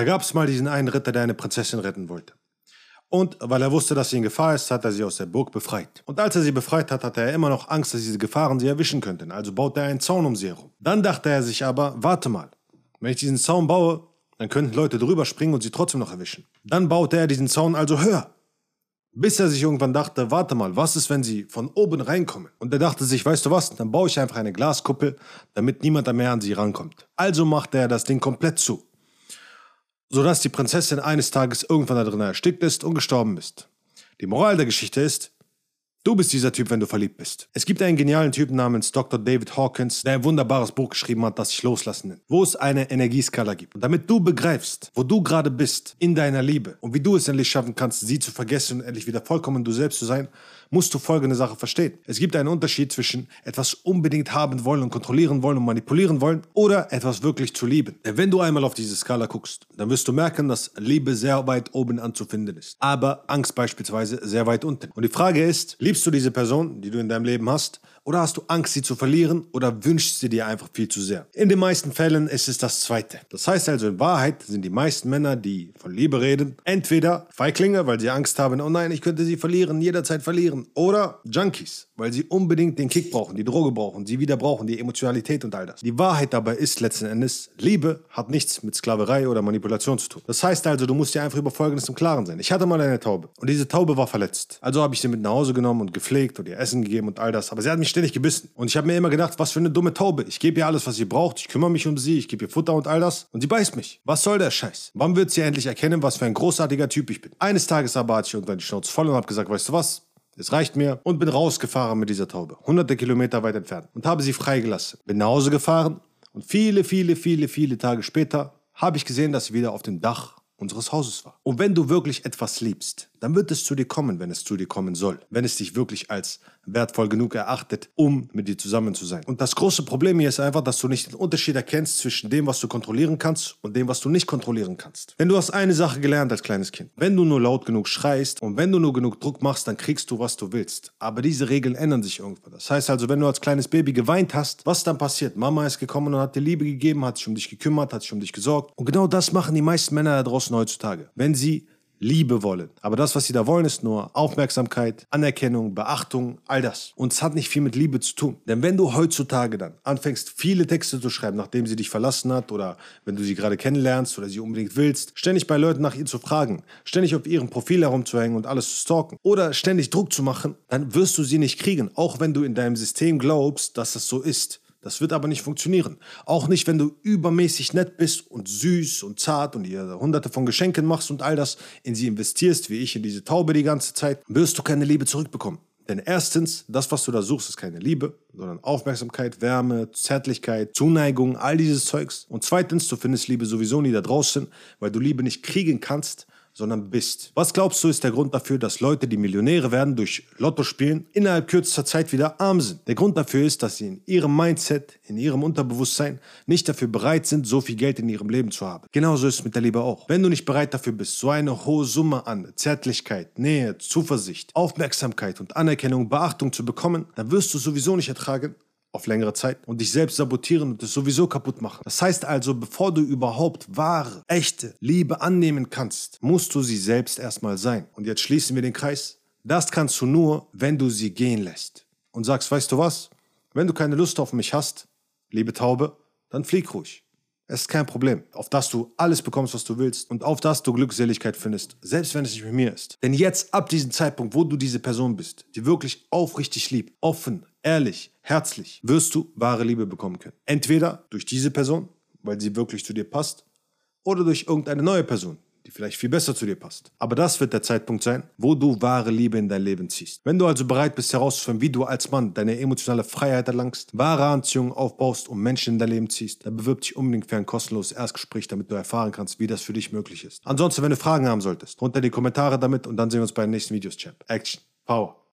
Da gab es mal diesen einen Ritter, der eine Prinzessin retten wollte. Und weil er wusste, dass sie in Gefahr ist, hat er sie aus der Burg befreit. Und als er sie befreit hat, hatte er immer noch Angst, dass diese Gefahren sie erwischen könnten. Also baute er einen Zaun um sie herum. Dann dachte er sich aber, warte mal, wenn ich diesen Zaun baue, dann könnten Leute drüber springen und sie trotzdem noch erwischen. Dann baute er diesen Zaun also höher. Bis er sich irgendwann dachte, warte mal, was ist, wenn sie von oben reinkommen? Und er dachte sich, weißt du was, dann baue ich einfach eine Glaskuppel, damit niemand mehr an sie rankommt. Also machte er das Ding komplett zu sodass die Prinzessin eines Tages irgendwann da drin erstickt ist und gestorben ist. Die Moral der Geschichte ist, Du bist dieser Typ, wenn du verliebt bist. Es gibt einen genialen Typen namens Dr. David Hawkins, der ein wunderbares Buch geschrieben hat, das sich loslassen nennt, wo es eine Energieskala gibt. Und damit du begreifst, wo du gerade bist in deiner Liebe und wie du es endlich schaffen kannst, sie zu vergessen und endlich wieder vollkommen du selbst zu sein, musst du folgende Sache verstehen. Es gibt einen Unterschied zwischen etwas unbedingt haben wollen und kontrollieren wollen und manipulieren wollen oder etwas wirklich zu lieben. Denn wenn du einmal auf diese Skala guckst, dann wirst du merken, dass Liebe sehr weit oben anzufinden ist, aber Angst beispielsweise sehr weit unten. Und die Frage ist, liebst du diese Person, die du in deinem Leben hast, oder hast du Angst, sie zu verlieren oder wünschst sie dir einfach viel zu sehr? In den meisten Fällen ist es das Zweite. Das heißt also, in Wahrheit sind die meisten Männer, die von Liebe reden, entweder Feiglinge, weil sie Angst haben, oh nein, ich könnte sie verlieren, jederzeit verlieren, oder Junkies, weil sie unbedingt den Kick brauchen, die Droge brauchen, sie wieder brauchen, die Emotionalität und all das. Die Wahrheit dabei ist letzten Endes, Liebe hat nichts mit Sklaverei oder Manipulation zu tun. Das heißt also, du musst dir einfach über Folgendes im Klaren sein. Ich hatte mal eine Taube und diese Taube war verletzt. Also habe ich sie mit nach Hause genommen und gepflegt und ihr Essen gegeben und all das. Aber sie hat mich ständig gebissen. Und ich habe mir immer gedacht, was für eine dumme Taube. Ich gebe ihr alles, was sie braucht. Ich kümmere mich um sie. Ich gebe ihr Futter und all das. Und sie beißt mich. Was soll der Scheiß? Wann wird sie endlich erkennen, was für ein großartiger Typ ich bin? Eines Tages aber hatte ich irgendwann die Schnauze voll und habe gesagt, weißt du was? Es reicht mir und bin rausgefahren mit dieser Taube. Hunderte Kilometer weit entfernt. Und habe sie freigelassen. Bin nach Hause gefahren und viele, viele, viele, viele Tage später habe ich gesehen, dass sie wieder auf dem Dach unseres Hauses war. Und wenn du wirklich etwas liebst, dann wird es zu dir kommen, wenn es zu dir kommen soll. Wenn es dich wirklich als wertvoll genug erachtet, um mit dir zusammen zu sein. Und das große Problem hier ist einfach, dass du nicht den Unterschied erkennst zwischen dem, was du kontrollieren kannst und dem, was du nicht kontrollieren kannst. Wenn du hast eine Sache gelernt als kleines Kind. Wenn du nur laut genug schreist und wenn du nur genug Druck machst, dann kriegst du, was du willst. Aber diese Regeln ändern sich irgendwann. Das heißt also, wenn du als kleines Baby geweint hast, was dann passiert? Mama ist gekommen und hat dir Liebe gegeben, hat sich um dich gekümmert, hat sich um dich gesorgt. Und genau das machen die meisten Männer da draußen heutzutage. Wenn sie Liebe wollen. Aber das, was sie da wollen, ist nur Aufmerksamkeit, Anerkennung, Beachtung, all das. Und es hat nicht viel mit Liebe zu tun. Denn wenn du heutzutage dann anfängst, viele Texte zu schreiben, nachdem sie dich verlassen hat oder wenn du sie gerade kennenlernst oder sie unbedingt willst, ständig bei Leuten nach ihr zu fragen, ständig auf ihrem Profil herumzuhängen und alles zu stalken oder ständig Druck zu machen, dann wirst du sie nicht kriegen, auch wenn du in deinem System glaubst, dass das so ist. Das wird aber nicht funktionieren. Auch nicht, wenn du übermäßig nett bist und süß und zart und ihr hunderte von Geschenken machst und all das in sie investierst, wie ich in diese Taube die ganze Zeit, wirst du keine Liebe zurückbekommen. Denn erstens, das, was du da suchst, ist keine Liebe, sondern Aufmerksamkeit, Wärme, Zärtlichkeit, Zuneigung, all dieses Zeugs. Und zweitens, du findest Liebe sowieso nie da draußen, weil du Liebe nicht kriegen kannst, sondern bist. Was glaubst du ist der Grund dafür, dass Leute, die Millionäre werden durch Lotto spielen, innerhalb kürzester Zeit wieder arm sind? Der Grund dafür ist, dass sie in ihrem Mindset, in ihrem Unterbewusstsein nicht dafür bereit sind, so viel Geld in ihrem Leben zu haben. Genauso ist es mit der Liebe auch. Wenn du nicht bereit dafür bist, so eine hohe Summe an Zärtlichkeit, Nähe, Zuversicht, Aufmerksamkeit und Anerkennung, Beachtung zu bekommen, dann wirst du sowieso nicht ertragen, auf längere Zeit und dich selbst sabotieren und es sowieso kaputt machen. Das heißt also, bevor du überhaupt wahre, echte Liebe annehmen kannst, musst du sie selbst erstmal sein. Und jetzt schließen wir den Kreis. Das kannst du nur, wenn du sie gehen lässt. Und sagst, weißt du was? Wenn du keine Lust auf mich hast, liebe Taube, dann flieg ruhig. Es ist kein Problem, auf das du alles bekommst, was du willst und auf das du Glückseligkeit findest, selbst wenn es nicht mit mir ist. Denn jetzt, ab diesem Zeitpunkt, wo du diese Person bist, die wirklich aufrichtig liebt, offen, ehrlich, herzlich, wirst du wahre Liebe bekommen können. Entweder durch diese Person, weil sie wirklich zu dir passt, oder durch irgendeine neue Person, die vielleicht viel besser zu dir passt. Aber das wird der Zeitpunkt sein, wo du wahre Liebe in dein Leben ziehst. Wenn du also bereit bist herauszufinden, wie du als Mann deine emotionale Freiheit erlangst, wahre Anziehung aufbaust und Menschen in dein Leben ziehst, dann bewirb dich unbedingt für ein kostenloses Erstgespräch, damit du erfahren kannst, wie das für dich möglich ist. Ansonsten, wenn du Fragen haben solltest, runter die Kommentare damit und dann sehen wir uns bei den nächsten Videos, Champ. Action. Power.